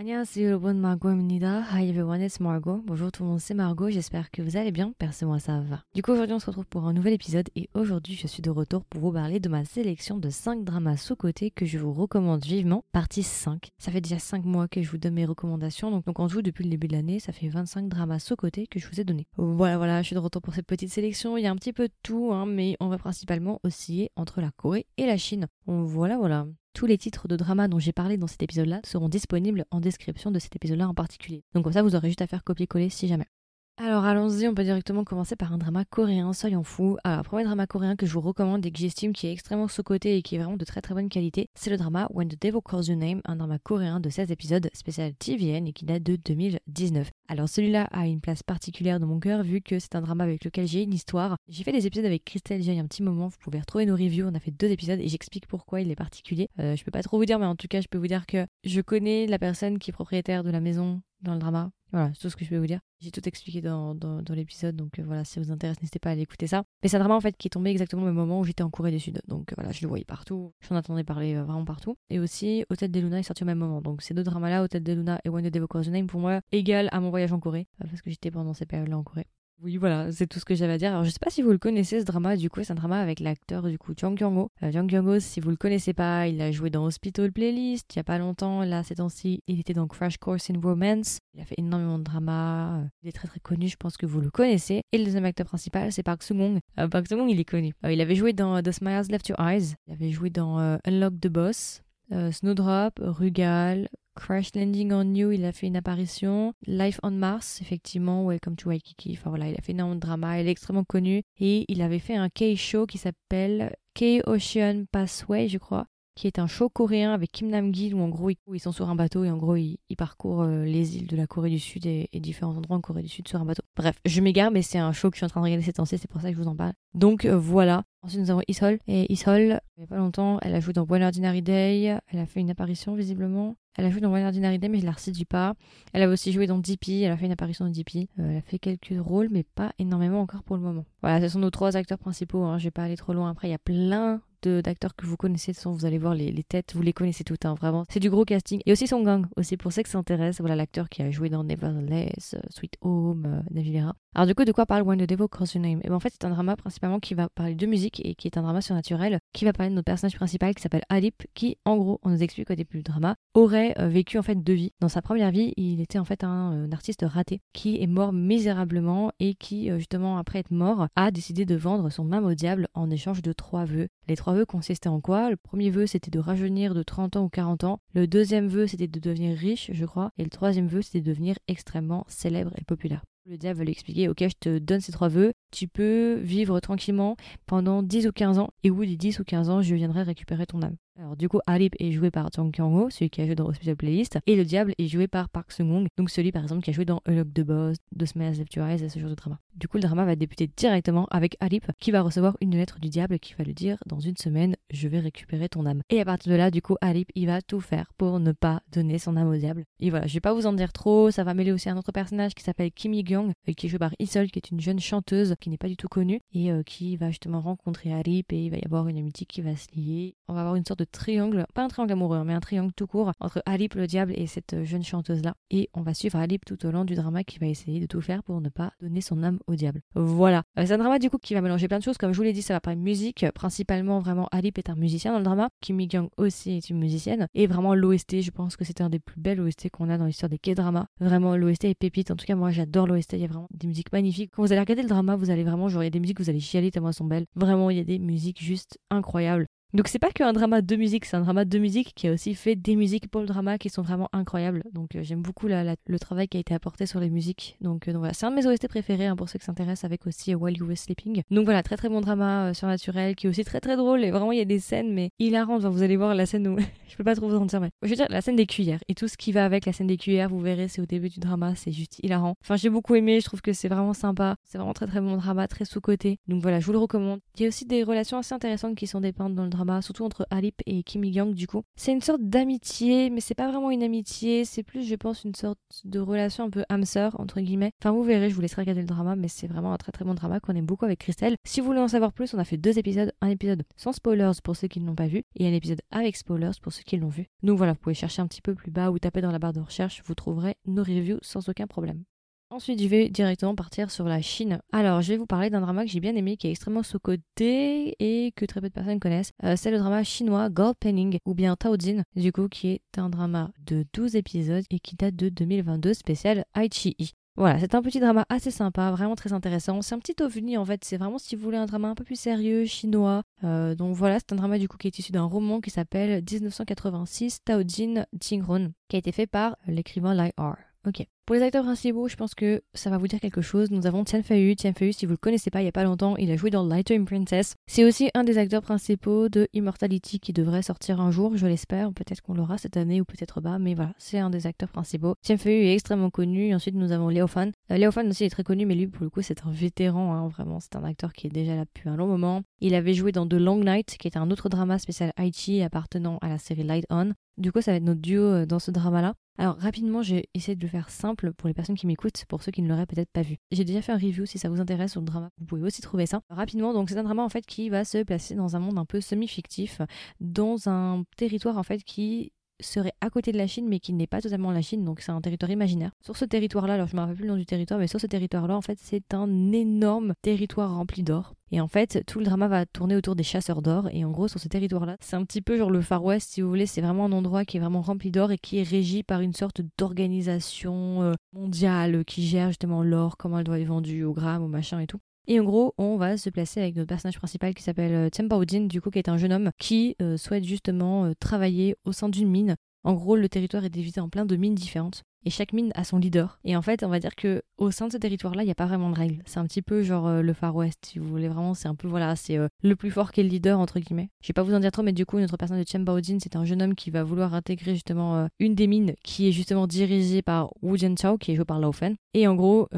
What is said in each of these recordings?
안녕하세요 여러분 Margot입니다. Hi everyone, it's Margot. Bonjour tout le monde, c'est Margot. J'espère que vous allez bien. Perso moi ça va. Du coup aujourd'hui on se retrouve pour un nouvel épisode et aujourd'hui je suis de retour pour vous parler de ma sélection de 5 dramas sous-côté que je vous recommande vivement. Partie 5. Ça fait déjà 5 mois que je vous donne mes recommandations donc, donc en tout depuis le début de l'année ça fait 25 dramas sous-côté que je vous ai donné. Voilà voilà, je suis de retour pour cette petite sélection. Il y a un petit peu de tout hein, mais on va principalement osciller entre la Corée et la Chine. Voilà voilà. Tous les titres de drama dont j'ai parlé dans cet épisode-là seront disponibles en description de cet épisode-là en particulier. Donc comme ça, vous aurez juste à faire copier-coller si jamais. Alors allons-y, on peut directement commencer par un drama coréen, soyons fous. Alors, premier drama coréen que je vous recommande et que j'estime qui est extrêmement sous-côté et qui est vraiment de très très bonne qualité, c'est le drama When the Devil Calls Your Name, un drama coréen de 16 épisodes spécial TVN et qui date de 2019. Alors celui-là a une place particulière dans mon cœur vu que c'est un drama avec lequel j'ai une histoire. J'ai fait des épisodes avec Christelle il y a un petit moment, vous pouvez retrouver nos reviews, on a fait deux épisodes et j'explique pourquoi il est particulier. Euh, je peux pas trop vous dire mais en tout cas je peux vous dire que je connais la personne qui est propriétaire de la maison dans le drama. Voilà, c'est tout ce que je peux vous dire. J'ai tout expliqué dans, dans, l'épisode, donc euh, voilà, si ça vous intéresse, n'hésitez pas à aller écouter ça. Mais c'est un drama en fait qui est tombé exactement au même moment où j'étais en Corée du Sud. Donc euh, voilà, je le voyais partout, j'en attendais parler euh, vraiment partout. Et aussi, Hôtel des Luna est sorti au même moment. Donc ces deux dramas-là, Hôtel des Luna et the Devil Calls Name, pour moi, égal à mon voyage en Corée, parce que j'étais pendant ces périodes-là en Corée. Oui, voilà, c'est tout ce que j'avais à dire. Alors, je sais pas si vous le connaissez, ce drama. Du coup, c'est un drama avec l'acteur, du coup, Jang Kyung-ho. Euh, Kyung-ho, si vous le connaissez pas, il a joué dans Hospital Playlist il y a pas longtemps. Là, ces temps-ci, il était dans Crash Course in Romance. Il a fait énormément de drama. Euh, il est très très connu, je pense que vous le connaissez. Et le deuxième acteur principal, c'est Park Sung-hong. Euh, Park Sung-hong, il est connu. il avait joué dans The Smiles Left Your Eyes? Il avait joué dans Unlock the Boss. Snowdrop, Rugal, Crash Landing on You, il a fait une apparition. Life on Mars, effectivement, Welcome to Waikiki. Enfin voilà, il a fait énormément de drama, il est extrêmement connu. Et il avait fait un K-show qui s'appelle K-Ocean Passway, je crois qui est un show coréen avec Kim Nam-gil où en gros ils sont sur un bateau et en gros ils, parcourent euh, les îles de la Corée du Sud et, différents endroits en Corée du Sud sur un bateau. Bref, je m'égare mais c'est un show que je suis en train de regarder ces temps-ci, c'est pour ça que je vous en parle. Donc euh, voilà. Ensuite nous avons Ishol et Ishol, il n'y a pas longtemps, elle a joué dans One Ordinary Day, elle a fait une apparition visiblement. Elle a joué dans One Ordinary Day mais je la recite pas. Elle a aussi joué dans DP, elle a fait une apparition dans DP. Euh, elle a fait quelques rôles mais pas énormément encore pour le moment. Voilà, ce sont nos trois acteurs principaux, hein. je vais pas aller trop loin après, il y a plein d'acteurs que vous connaissez. De vous allez voir les, têtes, vous les connaissez toutes, hein, vraiment. C'est du gros casting. Et aussi son gang, aussi pour ceux que ça intéresse. Voilà l'acteur qui a joué dans Nevertheless, euh, Sweet Home, euh, Alors du coup, de quoi parle When the Devil Cross Your Name? Et eh ben, en fait, c'est un drama principalement qui va parler de musique et qui est un drama surnaturel, qui va parler de notre personnage principal qui s'appelle Alip, qui, en gros, on nous explique au début du drama, aurait euh, vécu en fait deux vies. Dans sa première vie, il était en fait un, artiste raté qui est mort misérablement et qui, justement, après être mort, a décidé de vendre son âme au diable en échange de trois vœux. Les trois vœux consistaient en quoi? Le premier vœu, c'était de rajeunir de 30 ans ou 40 ans. Le deuxième vœu, c'était de devenir riche, je crois. Et le troisième vœu, c'était de devenir extrêmement célèbre et populaire. Le diable va lui expliquer, ok, je te donne ces trois vœux, tu peux vivre tranquillement pendant 10 ou 15 ans, et au bout des 10 ou 15 ans, je viendrai récupérer ton âme. Alors du coup, Alip est joué par Jang Kyung-ho, celui qui a joué dans Hospital Playlist, et le diable est joué par Park Seung-hong, donc celui par exemple qui a joué dans Unlock the Boss, The Smash Left Your Eyes, et ce genre de drama. Du coup, le drama va débuter directement avec Alip, qui va recevoir une lettre du diable qui va lui dire dans une semaine, je vais récupérer ton âme. Et à partir de là, du coup, Alip, il va tout faire pour ne pas donner son âme au diable. Et voilà, je vais pas vous en dire trop, ça va mêler aussi un autre personnage qui s'appelle Kim Yi-gyung, euh, qui est joué par Isol, qui est une jeune chanteuse qui n'est pas du tout connue, et euh, qui va justement rencontrer Alip, et il va y avoir une amitié qui va se lier. On va avoir une sorte de triangle, pas un triangle amoureux, mais un triangle tout court entre Alip le diable et cette jeune chanteuse-là. Et on va suivre Alip tout au long du drama qui va essayer de tout faire pour ne pas donner son âme au diable. Voilà. Euh, c'est un drama du coup qui va mélanger plein de choses. Comme je vous l'ai dit, ça va parler musique. Principalement, vraiment, Alip est un musicien dans le drama. Kim Mi-kyung aussi est une musicienne. Et vraiment, l'OST, je pense que c'est un des plus belles OST qu'on a dans l'histoire des K-dramas. Vraiment, l'OST est pépite. En tout cas, moi, j'adore l'OST. Il y a vraiment des musiques magnifiques. Quand vous allez regarder le drama, vous allez vraiment, genre, il y a des musiques, vous allez chialer tellement elles sont belles. Vraiment, il y a des musiques juste incroyables. Donc c'est pas qu'un drama de musique, c'est un drama de musique qui a aussi fait des musiques pour le drama qui sont vraiment incroyables. Donc euh, j'aime beaucoup le travail qui a été apporté sur les musiques. Donc, euh, voilà, c'est un de mes OST préférés hein, pour ceux qui s'intéressent avec aussi euh, While You Were Sleeping. Donc voilà, très très bon drama surnaturel qui est aussi très très drôle et vraiment il y a des scènes mais hilarantes. Enfin, vous allez voir la scène où je peux pas trop vous en dire mais je veux dire la scène des cuillères et tout ce qui va avec la scène des cuillères, vous verrez c'est au début du drama, c'est juste hilarant. Enfin j'ai beaucoup aimé, je trouve que c'est vraiment sympa, c'est vraiment très très bon drama, très sous-côté. Donc voilà, je vous le recommande. Il y a aussi des relations assez intéressantes qui sont dépeintes dans le drama surtout entre Alip et Kim Young du coup. C'est une sorte d'amitié, mais c'est pas vraiment une amitié, c'est plus je pense une sorte de relation un peu âme-sœur entre guillemets. Enfin vous verrez, je vous laisserai regarder le drama, mais c'est vraiment un très très bon drama qu'on aime beaucoup avec Christelle. Si vous voulez en savoir plus, on a fait deux épisodes, un épisode sans spoilers pour ceux qui ne l'ont pas vu et un épisode avec spoilers pour ceux qui l'ont vu. Donc voilà, vous pouvez chercher un petit peu plus bas ou taper dans la barre de recherche, vous trouverez nos reviews sans aucun problème. Ensuite, je vais directement partir sur la Chine. Alors, je vais vous parler d'un drama que j'ai bien aimé, qui est extrêmement sous-coté et que très peu de personnes connaissent. Euh, c'est le drama chinois Gold Penning, ou bien Taojin, du coup, qui est un drama de 12 épisodes et qui date de 2022, spécial Aichi. Voilà, c'est un petit drama assez sympa, vraiment très intéressant. C'est un petit ovni en fait, c'est vraiment si vous voulez un drama un peu plus sérieux, chinois. Euh, donc voilà, c'est un drama du coup qui est issu d'un roman qui s'appelle 1986 Taojin Jingrun, qui a été fait par l'écrivain Lai R. Ok. Pour les acteurs principaux, je pense que ça va vous dire quelque chose. Nous avons Tian Feiyu. Tian Feiyu, si vous le connaissez pas, il y a pas longtemps, il a joué dans Light Princess. C'est aussi un des acteurs principaux de Immortality qui devrait sortir un jour, je l'espère. Peut-être qu'on l'aura cette année ou peut-être pas, mais voilà, c'est un des acteurs principaux. Tian Feiyu est extrêmement connu. Ensuite, nous avons Leo Fan. Euh, Leo Fan aussi est très connu, mais lui, pour le coup, c'est un vétéran. Hein, vraiment, c'est un acteur qui est déjà là depuis un long moment. Il avait joué dans The Long Night, qui est un autre drama spécial Aichi appartenant à la série Light On. Du coup, ça va être notre duo euh, dans ce drama-là. Alors rapidement, j'ai essayé de le faire simple pour les personnes qui m'écoutent, pour ceux qui ne l'auraient peut-être pas vu. J'ai déjà fait un review si ça vous intéresse sur le drama, vous pouvez aussi trouver ça. Rapidement, donc c'est un drama en fait qui va se placer dans un monde un peu semi-fictif, dans un territoire en fait qui serait à côté de la Chine, mais qui n'est pas totalement la Chine, donc c'est un territoire imaginaire. Sur ce territoire-là, alors je me rappelle plus le nom du territoire, mais sur ce territoire-là, en fait, c'est un énorme territoire rempli d'or. Et en fait, tout le drama va tourner autour des chasseurs d'or. Et en gros, sur ce territoire-là, c'est un petit peu genre le Far West, si vous voulez. C'est vraiment un endroit qui est vraiment rempli d'or et qui est régi par une sorte d'organisation euh, mondiale qui gère justement l'or, comment elle doit être vendue au gramme, au machin et tout. Et en gros, on va se placer avec notre personnage principal qui s'appelle Tempa euh, du coup, qui est un jeune homme qui euh, souhaite justement euh, travailler au sein d'une mine. En gros, le territoire est divisé en plein de mines différentes. Et chaque mine a son leader. Et en fait, on va dire que au sein de ce territoire-là, il n'y a pas vraiment de règles. C'est un petit peu genre le Far West, si vous voulez vraiment. C'est un peu, voilà, c'est le plus fort qui est le leader, entre guillemets. Je vais pas vous en dire trop, mais du coup, notre personnage de Chen Baojin, c'est un jeune homme qui va vouloir intégrer justement une des mines qui est justement dirigée par Wu Jianchao, qui est joué par Lao Fen. Et en gros,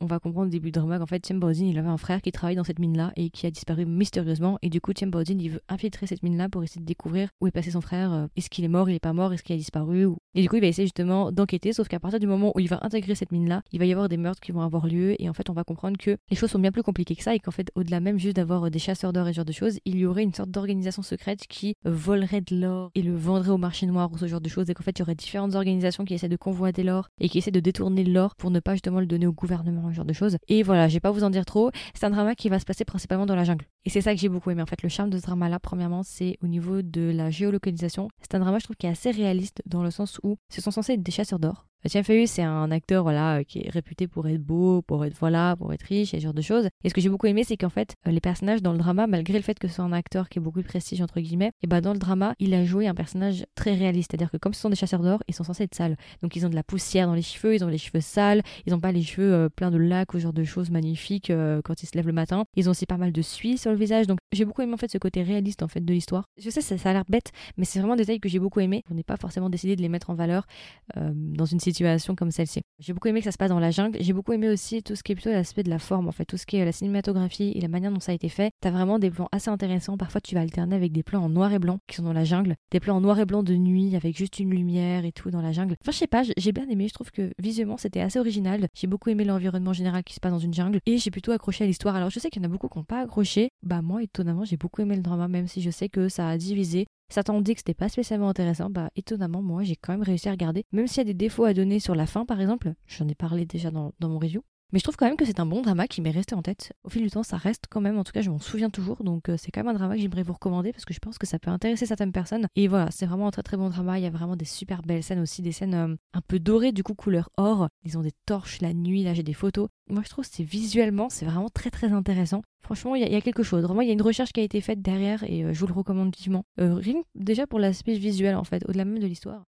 on va comprendre au début de drama qu'en fait Tiem il avait un frère qui travaille dans cette mine là et qui a disparu mystérieusement. Et du coup Tiem il veut infiltrer cette mine là pour essayer de découvrir où est passé son frère. Euh, est-ce qu'il est mort? Il est pas mort? Est-ce qu'il a disparu? Et du coup il va essayer justement d'enquêter sauf qu'à partir du moment où il va intégrer cette mine là il va y avoir des meurtres qui vont avoir lieu et en fait on va comprendre que les choses sont bien plus compliquées que ça et qu'en fait au-delà même juste d'avoir euh, des chasseurs d'or et ce genre de choses il y aurait une sorte d'organisation secrète qui euh, volerait de l'or et le vendrait au marché noir ou ce genre de choses. Et qu'en fait il y aurait différentes organisations qui essaient de convoiter l'or et qui essaient de détourner l'or pour ne pas justement le donner au gouvernement ce genre de choses et voilà, je vais pas vous en dire trop. C'est un drama qui va se passer principalement dans la jungle. Et c'est ça que j'ai beaucoup aimé. En fait, le charme de ce drama-là, premièrement, c'est au niveau de la géolocalisation. C'est un drama, je trouve, qui est assez réaliste dans le sens où ce sont censés être des chasseurs d'or. Tiens Feu, c'est un acteur voilà qui est réputé pour être beau, pour être voilà, pour être riche et ce genre de choses. Et ce que j'ai beaucoup aimé, c'est qu'en fait, euh, les personnages dans le drama, malgré le fait que ce soit un acteur qui est beaucoup de prestige entre guillemets, et bah dans le drama, il a joué un personnage très réaliste. C'est-à-dire que comme ce sont des chasseurs d'or, ils sont censés être sales. Donc ils ont de la poussière dans les cheveux, ils ont les cheveux sales, ils ont pas les cheveux euh, pleins de lacs ou ce genre de choses magnifiques euh, quand ils se lèvent le matin. Ils ont aussi pas mal de suie sur le visage. Donc j'ai beaucoup aimé en fait ce côté réaliste en fait de l'histoire. Je sais ça, ça a l'air bête, mais c'est vraiment des détails que j'ai beaucoup aimé. On n'est pas forcément décidé de les mettre en valeur dans comme celle-ci. J'ai beaucoup aimé que ça se passe dans la jungle. J'ai beaucoup aimé aussi tout ce qui est plutôt l'aspect de la forme, en fait, tout ce qui est la cinématographie et la manière dont ça a été fait. T'as vraiment des plans assez intéressants. Parfois, tu vas alterner avec des plans en noir et blanc qui sont dans la jungle, des plans en noir et blanc de nuit avec juste une lumière et tout dans la jungle. Enfin, je sais pas, j'ai bien aimé. Je trouve que visuellement, c'était assez original. J'ai beaucoup aimé l'environnement général qui se passe dans une jungle et j'ai plutôt accroché à l'histoire. Alors, je sais qu'il y en a beaucoup qui n'ont pas accroché. Bah, moi, étonnamment, j'ai beaucoup aimé le drama, même si je sais que ça a divisé. Certains ont dit que c'était pas spécialement intéressant, bah étonnamment moi j'ai quand même réussi à regarder, même s'il y a des défauts à donner sur la fin par exemple, j'en ai parlé déjà dans, mon review, mais je trouve quand même que c'est un bon drama qui m'est resté en tête. Au fil du temps, ça reste quand même, en tout cas, je m'en souviens toujours. Donc, euh, c'est quand même un drama que j'aimerais vous recommander parce que je pense que ça peut intéresser certaines personnes. Et voilà, c'est vraiment un très très bon drama. Il y a vraiment des super belles scènes aussi, des scènes euh, un peu dorées, du coup, couleur or. Ils ont des torches la nuit, là, j'ai des photos. Moi, je trouve que c'est visuellement, c'est vraiment très très intéressant. Franchement, il y, a quelque chose. Vraiment, il y a une recherche qui a été faite derrière et euh, je vous le recommande vivement. rien déjà pour l'aspect visuel, en fait, au-delà même de l'histoire.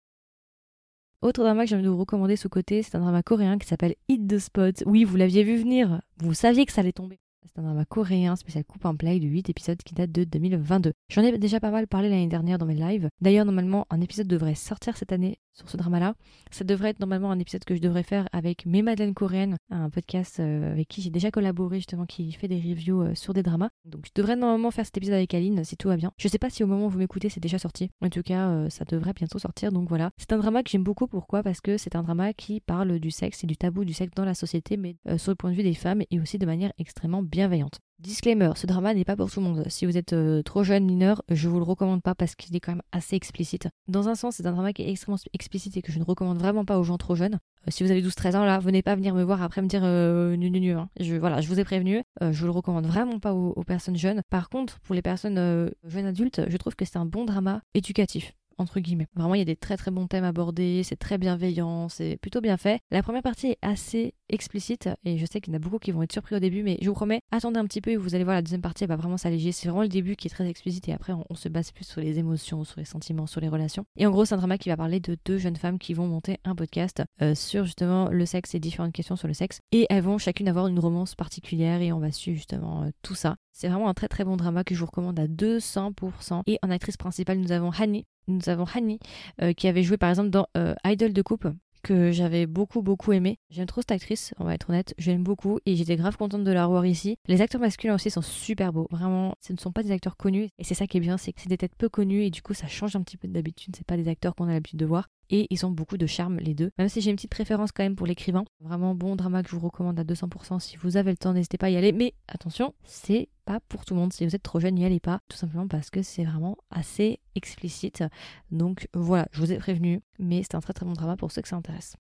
Autre drama que j'ai envie de vous recommander sous côté, c'est un drama coréen qui s'appelle Hit the Spot. Oui, vous l'aviez vu venir, vous saviez que ça allait tomber. C'est un drama coréen spécial coupe en play de 8 épisodes qui date de 2022. J'en ai déjà pas mal parlé l'année dernière dans mes lives. D'ailleurs, normalement, un épisode devrait sortir cette année sur ce drama-là. Ça devrait être normalement un épisode que je devrais faire avec mes Madeleine coréennes, un podcast euh, avec qui j'ai déjà collaboré justement, qui fait des reviews euh, sur des dramas. Donc je devrais normalement faire cet épisode avec Aline si tout va bien. Je sais pas si au moment où vous m'écoutez c'est déjà sorti. En tout cas, euh, ça devrait bientôt sortir. Donc voilà. C'est un drama que j'aime beaucoup. Pourquoi? Parce que c'est un drama qui parle du sexe et du tabou du sexe dans la société, mais sur le point de vue des femmes et aussi de manière extrêmement bienveillante. Disclaimer, ce drama n'est pas pour tout le monde. Si vous êtes euh, trop jeune mineur, je vous le recommande pas parce qu'il est quand même assez explicite. Dans un sens, c'est un drama qui est extrêmement explicite et que je ne recommande vraiment pas aux gens trop jeunes. Euh, si vous avez 12-13 ans là, venez pas venir me voir après me dire euh, nu nu. Hein. Voilà, je vous ai prévenu. Euh, je vous le recommande vraiment pas aux, personnes jeunes. Par contre, pour les personnes jeunes adultes, je trouve que c'est un bon drama éducatif entre guillemets. Vraiment, il y a des très très bons thèmes abordés, c'est très bienveillant, c'est plutôt bien fait. La première partie est assez explicite et je sais qu'il y en a beaucoup qui vont être surpris au début, mais je vous promets, attendez un petit peu et vous allez voir la deuxième partie, elle va vraiment s'alléger. C'est vraiment le début qui est très explicite et après on, se base plus sur les émotions, sur les sentiments, sur les relations. Et en gros, c'est un drama qui va parler de deux jeunes femmes qui vont monter un podcast euh, sur justement le sexe et différentes questions sur le sexe. Et elles vont chacune avoir une romance particulière et on va suivre justement euh, tout ça. C'est vraiment un très très bon drama que je vous recommande à 200%. Et en actrice principale, nous avons Hani. Nous avons Hani euh, qui avait joué par exemple dans Idol de coupe que j'avais beaucoup beaucoup aimé. J'aime trop cette actrice, on va être honnête, j'aime beaucoup et j'étais grave contente de la revoir ici. Les acteurs masculins aussi sont super beaux, vraiment, ce ne sont pas des acteurs connus et c'est ça qui est bien, c'est que c'est des têtes peu connues et du coup ça change un petit peu d'habitude, c'est pas des acteurs qu'on a l'habitude de voir et ils ont beaucoup de charme les deux. Même si j'ai une petite préférence quand même pour l'écrivain. Vraiment bon drama que je vous recommande à 200%. Si vous avez le temps, n'hésitez pas à y aller. Mais attention, c'est pas pour tout le monde. Si vous êtes trop jeune, n'y allez pas. Tout simplement parce que c'est vraiment assez explicite. Donc voilà, je vous ai prévenu. Mais c'est un très très bon drama pour ceux que ça intéresse.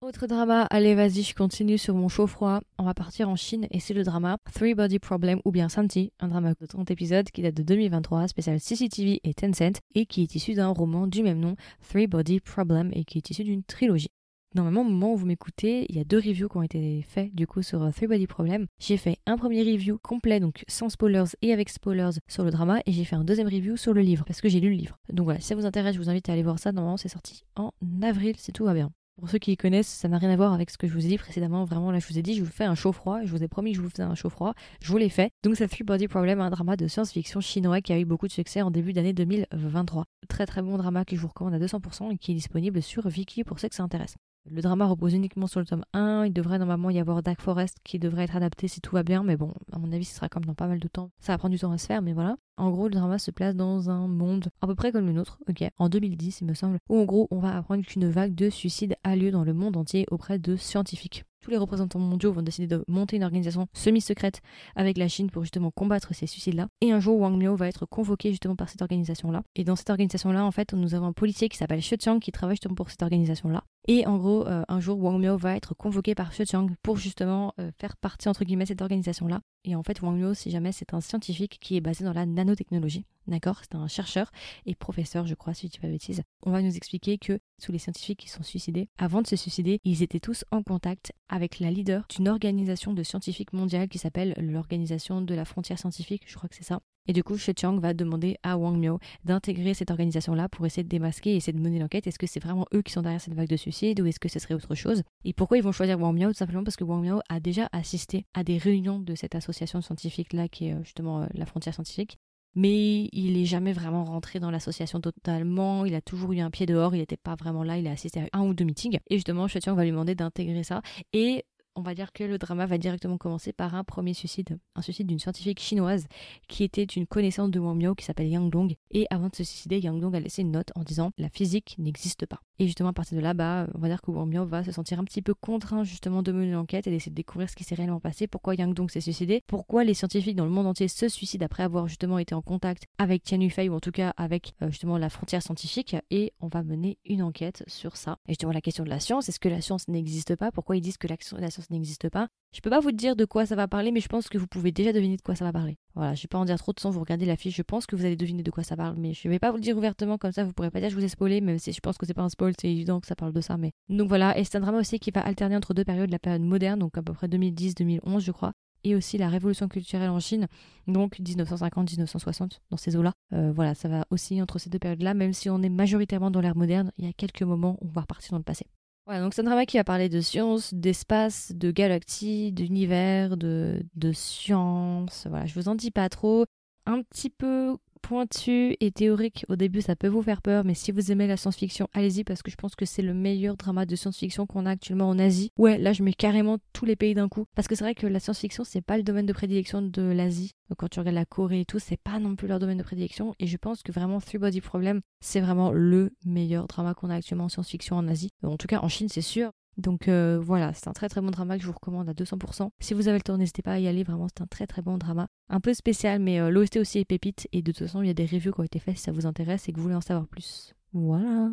Autre drama, allez vas-y, je continue sur mon chaud-froid. On va partir en Chine et c'est le drama Three Body Problem ou bien Santi, un drama de 30 épisodes qui date de 2023, spécial CCTV et Tencent et qui est issu d'un roman du même nom, Three Body Problem et qui est issu d'une trilogie. Normalement, au moment où vous m'écoutez, il y a deux reviews qui ont été faits du coup sur Three Body Problem. J'ai fait un premier review complet, donc sans spoilers et avec spoilers sur le drama, et j'ai fait un deuxième review sur le livre, parce que j'ai lu le livre. Donc voilà, si ça vous intéresse, je vous invite à aller voir ça. Normalement, c'est sorti en avril, si tout va bien. Pour ceux qui connaissent, ça n'a rien à voir avec ce que je vous ai dit précédemment. Vraiment, là, je vous ai dit, je vous fais un chaud-froid. Je vous ai promis que je vous faisais un chaud-froid. Je vous l'ai fait. Donc, ça Three Body Problem, un drama de science-fiction chinois qui a eu beaucoup de succès en début d'année 2023. Très très bon drama que je vous recommande à 200% et qui est disponible sur Viki pour ceux que ça intéresse. Le drama repose uniquement sur le tome 1. Il devrait normalement y avoir Dark Forest qui devrait être adapté si tout va bien, mais bon, à mon avis, ce sera comme dans pas mal de temps. Ça va prendre du temps à se faire, mais voilà. En gros, le drama se place dans un monde à peu près comme le nôtre, ok, en 2010, il me semble, où en gros, on va apprendre qu'une vague de suicides a lieu dans le monde entier auprès de scientifiques tous les représentants mondiaux vont décider de monter une organisation semi-secrète avec la Chine pour justement combattre ces suicides-là. Et un jour, Wang Miao va être convoqué justement par cette organisation-là. Et dans cette organisation-là, en fait, nous avons un policier qui s'appelle Xie Qiang qui travaille justement pour cette organisation-là. Et en gros, euh, un jour, Wang Miao va être convoqué par Xie Qiang pour justement euh, faire partie, entre guillemets, cette organisation-là. Et en fait, Wang Miao, si jamais, c'est un scientifique qui est basé dans la nanotechnologie. D'accord? C'est un chercheur et professeur, je crois, si je dis pas de bêtises. On va nous expliquer que tous les scientifiques qui sont suicidés, avant de se suicider, ils étaient tous en contact avec la leader d'une organisation de scientifiques mondiale qui s'appelle l'Organisation de la frontière scientifique, je crois que c'est ça. Et du coup, She Chang va demander à Wang Miao d'intégrer cette organisation-là pour essayer de démasquer et essayer de mener l'enquête. Est-ce que c'est vraiment eux qui sont derrière cette vague de suicide ou est-ce que ce serait autre chose? Et pourquoi ils vont choisir Wang Miao? Tout simplement parce que Wang Miao a déjà assisté à des réunions de cette association scientifique-là qui est euh, justement euh, la frontière scientifique mais il n'est jamais vraiment rentré dans l'association totalement. Il a toujours eu un pied dehors, il n'était pas vraiment là, il a assisté à un ou deux meetings. Et justement, Chetian va lui demander d'intégrer ça. Et on va dire que le drama va directement commencer par un premier suicide, un suicide d'une scientifique chinoise qui était une connaissance de Wang Miao qui s'appelle Yang Dong. Et avant de se suicider, Yang Dong a laissé une note en disant la physique n'existe pas. Et justement, à partir de là, bah, on va dire que Wang Miao va se sentir un petit peu contraint justement de mener l'enquête et d'essayer de découvrir ce qui s'est réellement passé, pourquoi Yang Dong s'est suicidé, pourquoi les scientifiques dans le monde entier se suicident après avoir justement été en contact avec Tian Yufei ou en tout cas avec euh, justement la frontière scientifique. Et on va mener une enquête sur ça. Et justement, la question de la science, est-ce que la science n'existe pas? Pourquoi ils disent que la science n'existe pas? Je peux pas vous dire de quoi ça va parler, mais je pense que vous pouvez déjà deviner de quoi ça va parler. Voilà, je vais pas en dire trop de temps, vous regardez l'affiche, je pense que vous allez deviner de quoi ça parle, mais je vais pas vous le dire ouvertement comme ça, vous pourrez pas dire que je vous ai spoilé, même si je pense que c'est pas un spoil, c'est évident que ça parle de ça, mais. Donc voilà, et c'est un drama aussi qui va alterner entre deux périodes, la période moderne, donc à peu près 2010-2011, je crois, et aussi la révolution culturelle en Chine, donc 1950-1960, dans ces eaux-là. Euh, voilà, ça va aussi entre ces deux périodes-là, même si on est majoritairement dans l'ère moderne, il y a quelques moments où on va repartir dans le passé. Donc c'est un drama qui va parler de science, d'espace, de galaxies, d'univers, de, de science. Voilà, je vous en dis pas trop un petit peu pointu et théorique. Au début, ça peut vous faire peur, mais si vous aimez la science-fiction, allez-y parce que je pense que c'est le meilleur drama de science-fiction qu'on a actuellement en Asie. Ouais, là, je mets carrément tous les pays d'un coup parce que c'est vrai que la science-fiction, c'est pas le domaine de prédilection de l'Asie. Quand tu regardes la Corée et tout, c'est pas non plus leur domaine de prédilection. Et je pense que vraiment Three Body Problem, c'est vraiment le meilleur drama qu'on a actuellement en science-fiction en Asie. En tout cas, en Chine, c'est sûr. Donc euh, voilà, c'est un très très bon drama que je vous recommande à 200%. Si vous avez le temps, n'hésitez pas à y aller, vraiment c'est un très très bon drama. Un peu spécial, mais euh, l'OST aussi est pépite, et de toute façon il y a des reviews qui ont été faites si ça vous intéresse et que vous voulez en savoir plus. Voilà.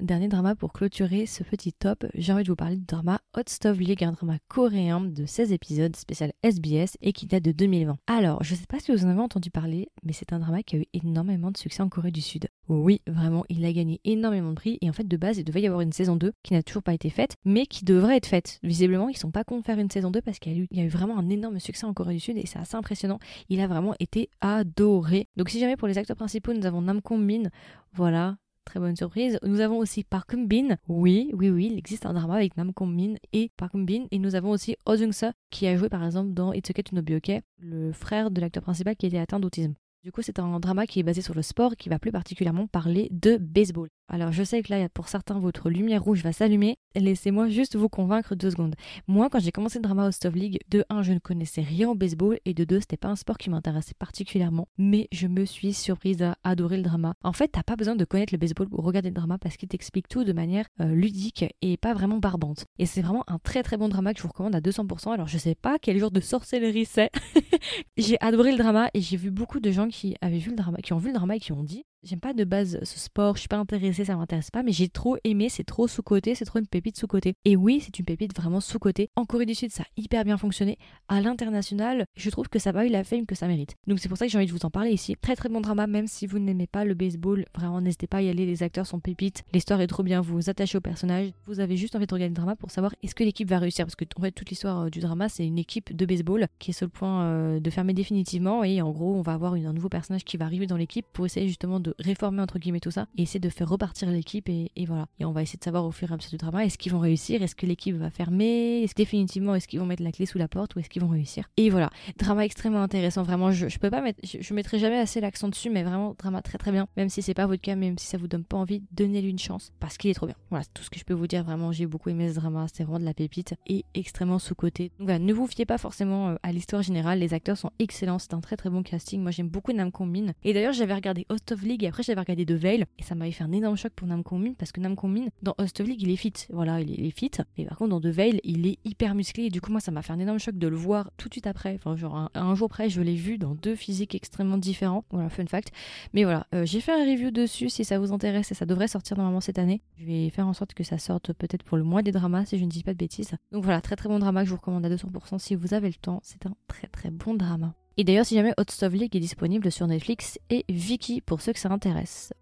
Dernier drama pour clôturer ce petit top, j'ai envie de vous parler du drama Hot Stuff League, un drama coréen de 16 épisodes spécial SBS et qui date de 2020. Alors, je sais pas si vous en avez entendu parler, mais c'est un drama qui a eu énormément de succès en Corée du Sud. Oui, vraiment, il a gagné énormément de prix et en fait de base il devait y avoir une saison 2 qui n'a toujours pas été faite, mais qui devrait être faite. Visiblement, ils sont pas contre faire une saison 2 parce qu'il y, y, a eu vraiment un énorme succès en Corée du Sud et c'est assez impressionnant. Il a vraiment été adoré. Donc si jamais pour les acteurs principaux nous avons Nam Kong Min, voilà, très bonne surprise. Nous avons aussi Park Bin. Oui, oui, oui, il existe un drama avec Nam Min et Park Bin. Et nous avons aussi Oh Jung Seo qui a joué par exemple dans It's Okay to Okay, le frère de l'acteur principal qui était atteint d'autisme. Du coup, c'est un drama qui est basé sur le sport qui va plus particulièrement parler de baseball. Alors je sais que là, pour certains, votre lumière rouge va s'allumer. Laissez-moi juste vous convaincre deux secondes. Moi, quand j'ai commencé le drama Host of League, de 1, je ne connaissais rien au baseball et de 2, c'était pas un sport qui m'intéressait particulièrement. Mais je me suis surprise à adorer le drama. En fait, t'as pas besoin de connaître le baseball pour regarder le drama parce qu'il t'explique tout de manière euh, ludique et pas vraiment barbante. Et c'est vraiment un très très bon drama que je vous recommande à 200%. Alors je sais pas quel jour de sorcellerie c'est. j'ai adoré le drama et j'ai vu beaucoup de gens qui avaient vu le drama, qui ont vu le drama et qui ont dit J'aime pas de base ce sport, je suis pas intéressée, ça m'intéresse pas, mais j'ai trop aimé, c'est trop sous-côté, c'est trop une pépite sous-côté. Et oui, c'est une pépite vraiment sous-côté. En Corée du Sud, ça a hyper bien fonctionné. À l'international, je trouve que ça a eu la fame que ça mérite. Donc c'est pour ça que j'ai envie de vous en parler ici. Très très bon drama, même si vous n'aimez pas le baseball, vraiment n'hésitez pas à y aller, les acteurs sont pépites, l'histoire est trop bien, vous vous attachez au personnage, vous avez juste envie de regarder le drama pour savoir est-ce que l'équipe va réussir? Parce que en fait, toute l'histoire euh, du drama, c'est une équipe de baseball qui est sur le point euh, de fermer définitivement et en gros, on va avoir un nouveau personnage qui va arriver dans l'équipe pour essayer justement de réformer entre guillemets et tout ça, et essayer de faire repartir l'équipe et, voilà. Et on va essayer de savoir au fur et à mesure du drama, est-ce qu'ils vont réussir, est-ce que l'équipe va fermer, est-ce définitivement est-ce qu'ils vont mettre la clé sous la porte ou est-ce qu'ils vont réussir? Et voilà, drama extrêmement intéressant, vraiment, je, je peux pas mettre, je, mettrai jamais assez l'accent dessus, mais vraiment drama très très bien, même si c'est pas votre cas, même si ça vous donne pas envie, donnez-lui une chance parce qu'il est trop bien. Voilà, c'est tout ce que je peux vous dire, vraiment, j'ai beaucoup aimé ce drama, c'est vraiment de la pépite et extrêmement sous-côté. Donc voilà, ne vous fiez pas forcément euh, à l'histoire générale, les acteurs sont excellents, c'est un très très bon casting, moi j'aime beaucoup Nam Min. Et d'ailleurs, j'avais regardé Host of League et après j'avais regardé The Veil et ça m'avait fait un énorme choc pour Nam Min parce que Nam Min dans Host of League il est fit, voilà il est, fit, et par contre dans The Veil il est hyper musclé et du coup moi ça m'a fait un énorme choc de le voir tout de suite après, enfin genre un, jour après je l'ai vu dans deux physiques extrêmement différents, voilà fun fact. Mais voilà, euh, j'ai fait un review dessus si ça vous intéresse et ça devrait sortir normalement cette année. Je vais faire en sorte que ça sorte peut-être pour le mois des dramas si je ne dis pas de bêtises. Donc voilà, très très bon drama que je vous recommande à 200% si vous avez le temps, c'est un très très bon drama. Et d'ailleurs, si jamais Hot League est disponible sur Netflix et Viki pour ceux que ça intéresse.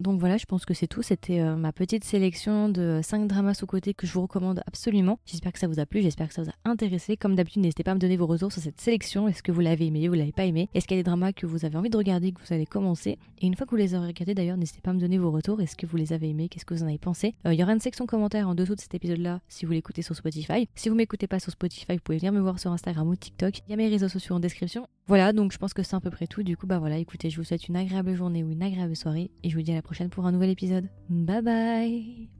Donc voilà, je pense que c'est tout. C'était euh, ma petite sélection de 5 dramas sous-côté que je vous recommande absolument. J'espère que ça vous a plu, j'espère que ça vous a intéressé. Comme d'habitude, n'hésitez pas à me donner vos retours sur cette sélection. Est-ce que vous l'avez aimé, vous l'avez pas aimé? Est-ce qu'il y a des dramas que vous avez envie de regarder, que vous allez commencer? Et une fois que vous les aurez regardés d'ailleurs, n'hésitez pas à me donner vos retours. Est-ce que vous les avez aimés? Qu'est-ce que vous en avez pensé? Euh, Il y aura une section commentaire en dessous de cet épisode-là si vous l'écoutez sur Spotify. Si vous m'écoutez pas sur Spotify, vous pouvez venir me voir sur Instagram ou TikTok. Il y a mes réseaux sociaux en description. Voilà, donc je pense que c'est à peu près tout. Du coup, bah voilà, écoutez, je vous souhaite une agréable journée ou une agréable soirée et je vous dis à la prochaine pour un nouvel épisode. Bye bye